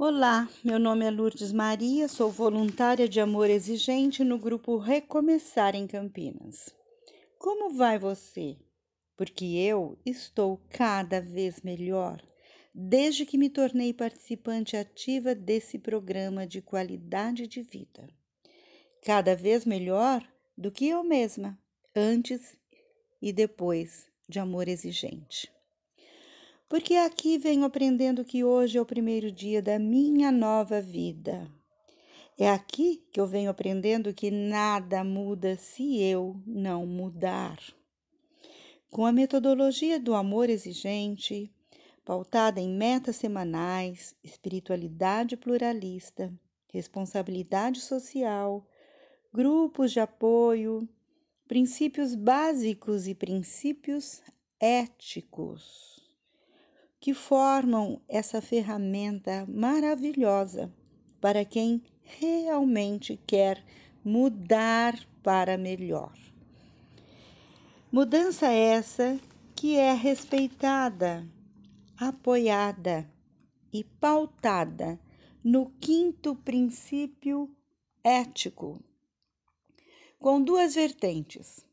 Olá, meu nome é Lourdes Maria, sou voluntária de amor exigente no grupo Recomeçar em Campinas. Como vai você? Porque eu estou cada vez melhor desde que me tornei participante ativa desse programa de qualidade de vida. Cada vez melhor do que eu mesma, antes e depois de amor exigente porque aqui venho aprendendo que hoje é o primeiro dia da minha nova vida. É aqui que eu venho aprendendo que nada muda se eu não mudar. Com a metodologia do amor exigente, pautada em metas semanais, espiritualidade pluralista, responsabilidade social, grupos de apoio, princípios básicos e princípios éticos que formam essa ferramenta maravilhosa para quem realmente quer mudar para melhor. Mudança essa que é respeitada, apoiada e pautada no quinto princípio ético, com duas vertentes: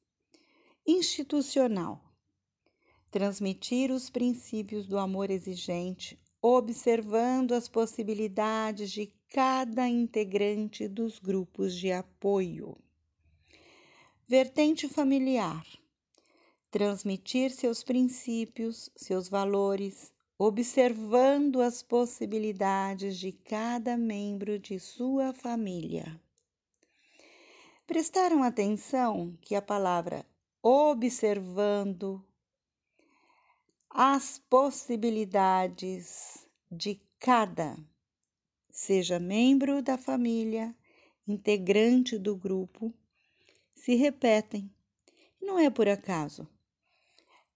institucional transmitir os princípios do amor exigente, observando as possibilidades de cada integrante dos grupos de apoio. Vertente familiar: transmitir seus princípios, seus valores, observando as possibilidades de cada membro de sua família. Prestaram atenção que a palavra observando as possibilidades de cada, seja membro da família, integrante do grupo, se repetem. Não é por acaso,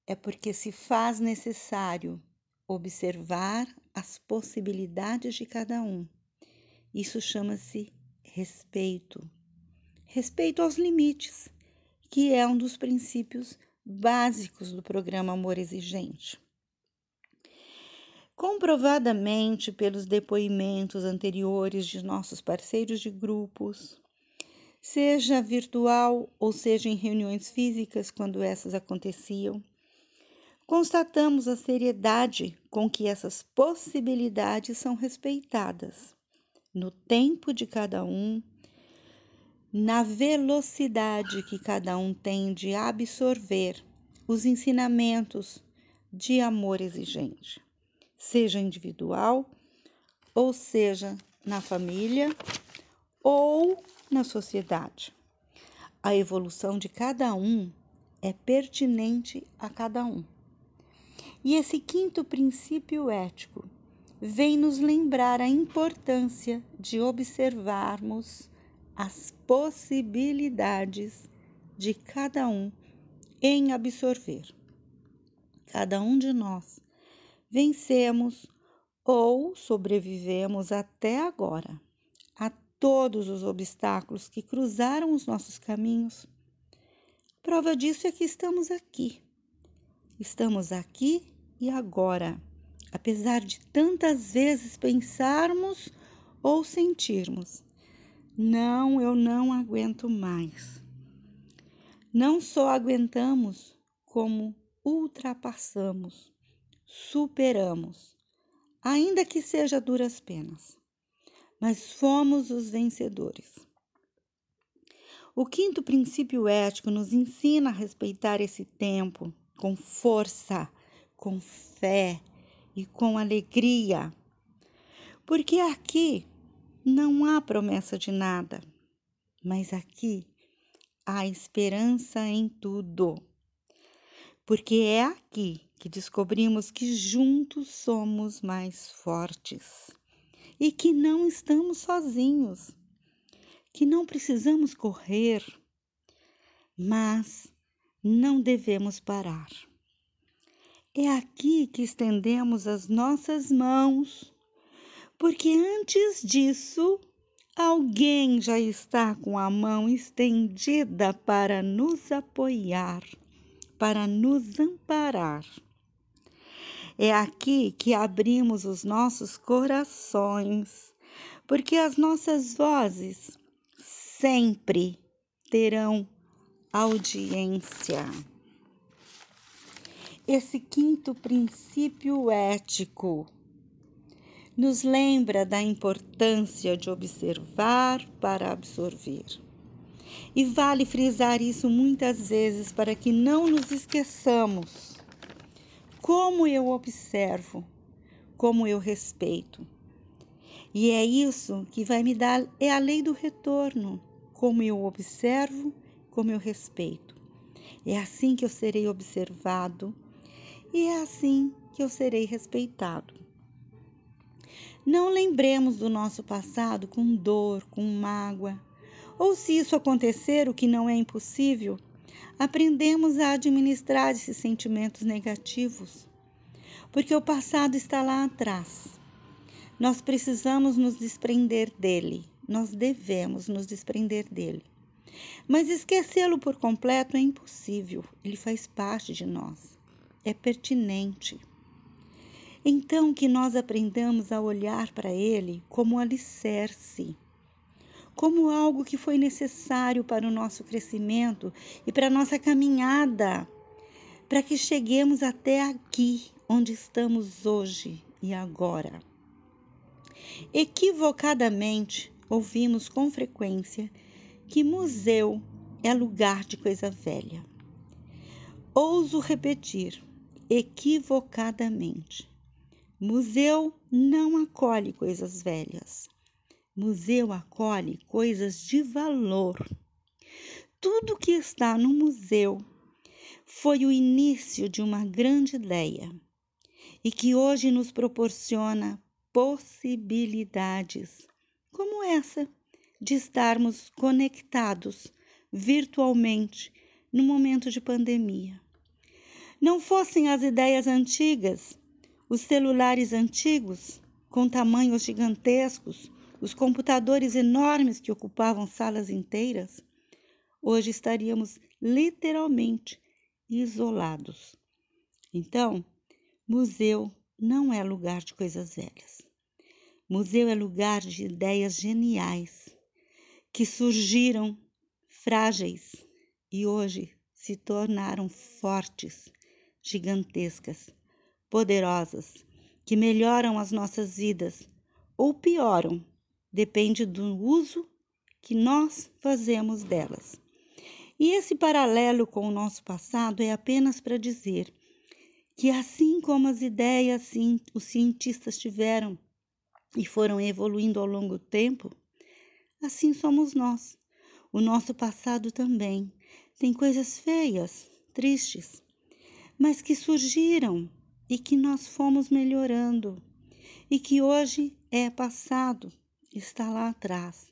é porque se faz necessário observar as possibilidades de cada um. Isso chama-se respeito. Respeito aos limites, que é um dos princípios básicos do programa Amor Exigente. Comprovadamente pelos depoimentos anteriores de nossos parceiros de grupos, seja virtual ou seja em reuniões físicas quando essas aconteciam, constatamos a seriedade com que essas possibilidades são respeitadas no tempo de cada um na velocidade que cada um tem de absorver os ensinamentos de amor exigente, seja individual, ou seja na família, ou na sociedade. A evolução de cada um é pertinente a cada um. E esse quinto princípio ético vem nos lembrar a importância de observarmos as possibilidades de cada um em absorver. Cada um de nós vencemos ou sobrevivemos até agora a todos os obstáculos que cruzaram os nossos caminhos. Prova disso é que estamos aqui. Estamos aqui e agora, apesar de tantas vezes pensarmos ou sentirmos não, eu não aguento mais. Não só aguentamos, como ultrapassamos, superamos, ainda que seja duras penas, mas fomos os vencedores. O quinto princípio ético nos ensina a respeitar esse tempo com força, com fé e com alegria. Porque aqui não há promessa de nada, mas aqui há esperança em tudo. Porque é aqui que descobrimos que juntos somos mais fortes e que não estamos sozinhos, que não precisamos correr, mas não devemos parar. É aqui que estendemos as nossas mãos porque antes disso, alguém já está com a mão estendida para nos apoiar, para nos amparar. É aqui que abrimos os nossos corações, porque as nossas vozes sempre terão audiência. Esse quinto princípio ético nos lembra da importância de observar para absorver. E vale frisar isso muitas vezes para que não nos esqueçamos. Como eu observo, como eu respeito. E é isso que vai me dar, é a lei do retorno. Como eu observo, como eu respeito. É assim que eu serei observado e é assim que eu serei respeitado. Não lembremos do nosso passado com dor, com mágoa. Ou se isso acontecer, o que não é impossível, aprendemos a administrar esses sentimentos negativos. Porque o passado está lá atrás. Nós precisamos nos desprender dele. Nós devemos nos desprender dele. Mas esquecê-lo por completo é impossível. Ele faz parte de nós. É pertinente. Então, que nós aprendamos a olhar para ele como alicerce, como algo que foi necessário para o nosso crescimento e para a nossa caminhada, para que cheguemos até aqui, onde estamos hoje e agora. Equivocadamente, ouvimos com frequência que museu é lugar de coisa velha. Ouso repetir, equivocadamente. Museu não acolhe coisas velhas. Museu acolhe coisas de valor. Tudo que está no museu foi o início de uma grande ideia e que hoje nos proporciona possibilidades como essa de estarmos conectados virtualmente no momento de pandemia. Não fossem as ideias antigas os celulares antigos, com tamanhos gigantescos, os computadores enormes que ocupavam salas inteiras, hoje estaríamos literalmente isolados. Então, museu não é lugar de coisas velhas. Museu é lugar de ideias geniais que surgiram frágeis e hoje se tornaram fortes, gigantescas poderosas que melhoram as nossas vidas ou pioram, depende do uso que nós fazemos delas. E esse paralelo com o nosso passado é apenas para dizer que, assim como as ideias os cientistas tiveram e foram evoluindo ao longo do tempo, assim somos nós. O nosso passado também tem coisas feias, tristes, mas que surgiram e que nós fomos melhorando e que hoje é passado, está lá atrás.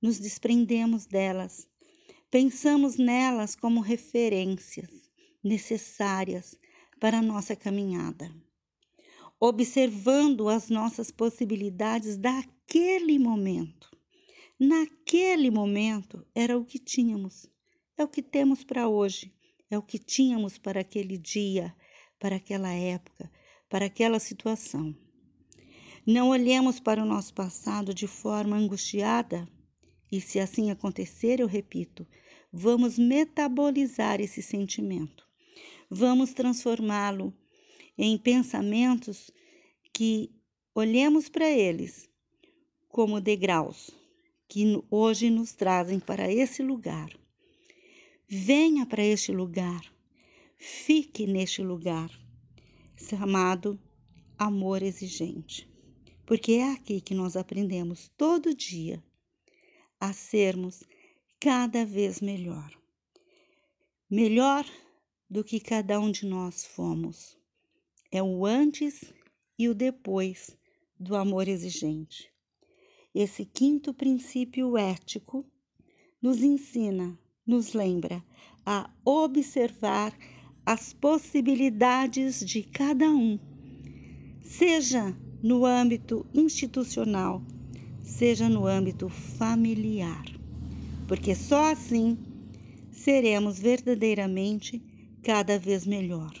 Nos desprendemos delas, pensamos nelas como referências necessárias para a nossa caminhada, observando as nossas possibilidades daquele momento. Naquele momento era o que tínhamos, é o que temos para hoje, é o que tínhamos para aquele dia, para aquela época, para aquela situação. Não olhemos para o nosso passado de forma angustiada, e se assim acontecer, eu repito, vamos metabolizar esse sentimento. Vamos transformá-lo em pensamentos que olhemos para eles como degraus que hoje nos trazem para esse lugar. Venha para este lugar Fique neste lugar, chamado amor exigente, porque é aqui que nós aprendemos todo dia a sermos cada vez melhor. Melhor do que cada um de nós fomos. É o antes e o depois do amor exigente. Esse quinto princípio ético nos ensina, nos lembra a observar as possibilidades de cada um, seja no âmbito institucional, seja no âmbito familiar, porque só assim seremos verdadeiramente cada vez melhor.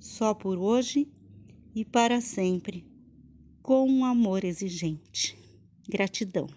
Só por hoje e para sempre, com um amor exigente. Gratidão.